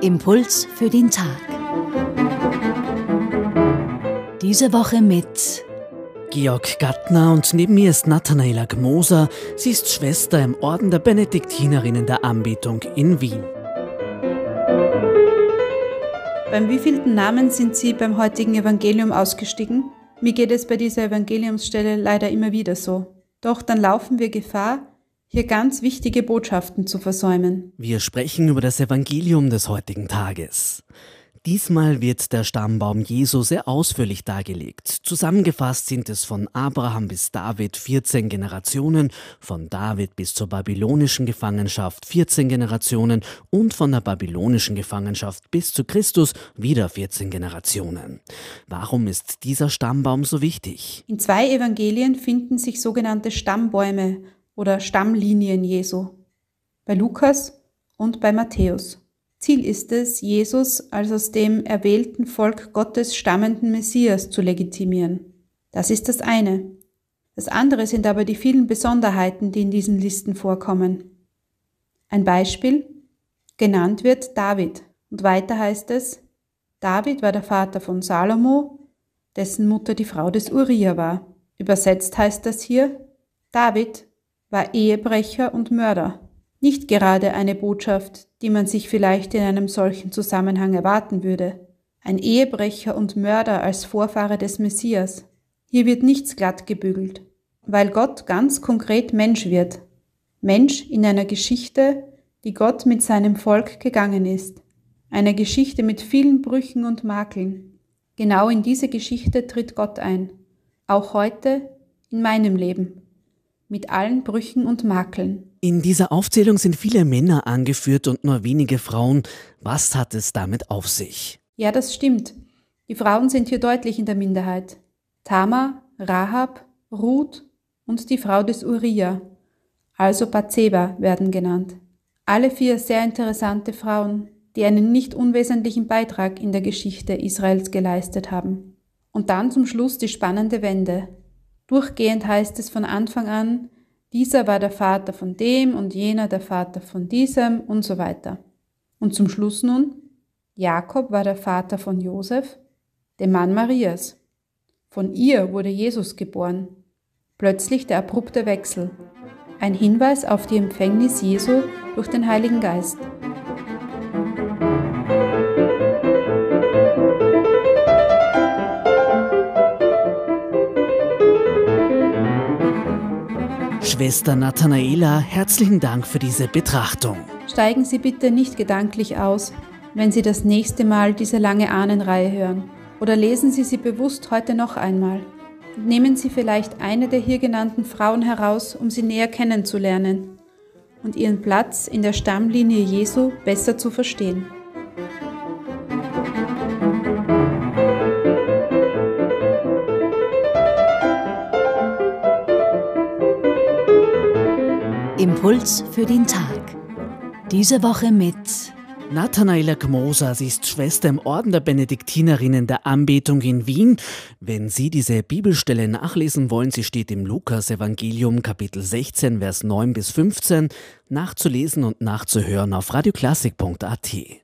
Impuls für den Tag. Diese Woche mit Georg Gattner und neben mir ist Nathanaela Gmoser. Sie ist Schwester im Orden der Benediktinerinnen der Anbetung in Wien. Beim wievielten Namen sind Sie beim heutigen Evangelium ausgestiegen? Mir geht es bei dieser Evangeliumsstelle leider immer wieder so. Doch dann laufen wir Gefahr, hier ganz wichtige Botschaften zu versäumen. Wir sprechen über das Evangelium des heutigen Tages. Diesmal wird der Stammbaum Jesu sehr ausführlich dargelegt. Zusammengefasst sind es von Abraham bis David 14 Generationen, von David bis zur babylonischen Gefangenschaft 14 Generationen und von der babylonischen Gefangenschaft bis zu Christus wieder 14 Generationen. Warum ist dieser Stammbaum so wichtig? In zwei Evangelien finden sich sogenannte Stammbäume oder Stammlinien Jesu. Bei Lukas und bei Matthäus. Ziel ist es, Jesus als aus dem erwählten Volk Gottes stammenden Messias zu legitimieren. Das ist das eine. Das andere sind aber die vielen Besonderheiten, die in diesen Listen vorkommen. Ein Beispiel. Genannt wird David. Und weiter heißt es, David war der Vater von Salomo, dessen Mutter die Frau des Uriah war. Übersetzt heißt das hier, David war Ehebrecher und Mörder. Nicht gerade eine Botschaft, die man sich vielleicht in einem solchen Zusammenhang erwarten würde. Ein Ehebrecher und Mörder als Vorfahre des Messias. Hier wird nichts glatt gebügelt, weil Gott ganz konkret Mensch wird. Mensch in einer Geschichte, die Gott mit seinem Volk gegangen ist. Eine Geschichte mit vielen Brüchen und Makeln. Genau in diese Geschichte tritt Gott ein. Auch heute in meinem Leben. Mit allen Brüchen und Makeln. In dieser Aufzählung sind viele Männer angeführt und nur wenige Frauen. Was hat es damit auf sich? Ja, das stimmt. Die Frauen sind hier deutlich in der Minderheit. Tama, Rahab, Ruth und die Frau des Uriah, also Bathseba, werden genannt. Alle vier sehr interessante Frauen, die einen nicht unwesentlichen Beitrag in der Geschichte Israels geleistet haben. Und dann zum Schluss die spannende Wende. Durchgehend heißt es von Anfang an, dieser war der Vater von dem und jener der Vater von diesem und so weiter. Und zum Schluss nun, Jakob war der Vater von Josef, dem Mann Marias. Von ihr wurde Jesus geboren. Plötzlich der abrupte Wechsel. Ein Hinweis auf die Empfängnis Jesu durch den Heiligen Geist. Schwester Nathanaela, herzlichen Dank für diese Betrachtung. Steigen Sie bitte nicht gedanklich aus, wenn Sie das nächste Mal diese lange Ahnenreihe hören. Oder lesen Sie sie bewusst heute noch einmal. Nehmen Sie vielleicht eine der hier genannten Frauen heraus, um sie näher kennenzulernen und ihren Platz in der Stammlinie Jesu besser zu verstehen. Impuls für den Tag. Diese Woche mit Nathanaela Gmoser, sie ist Schwester im Orden der Benediktinerinnen der Anbetung in Wien. Wenn Sie diese Bibelstelle nachlesen wollen, sie steht im Lukas-Evangelium, Kapitel 16, Vers 9 bis 15, nachzulesen und nachzuhören auf radioklassik.at.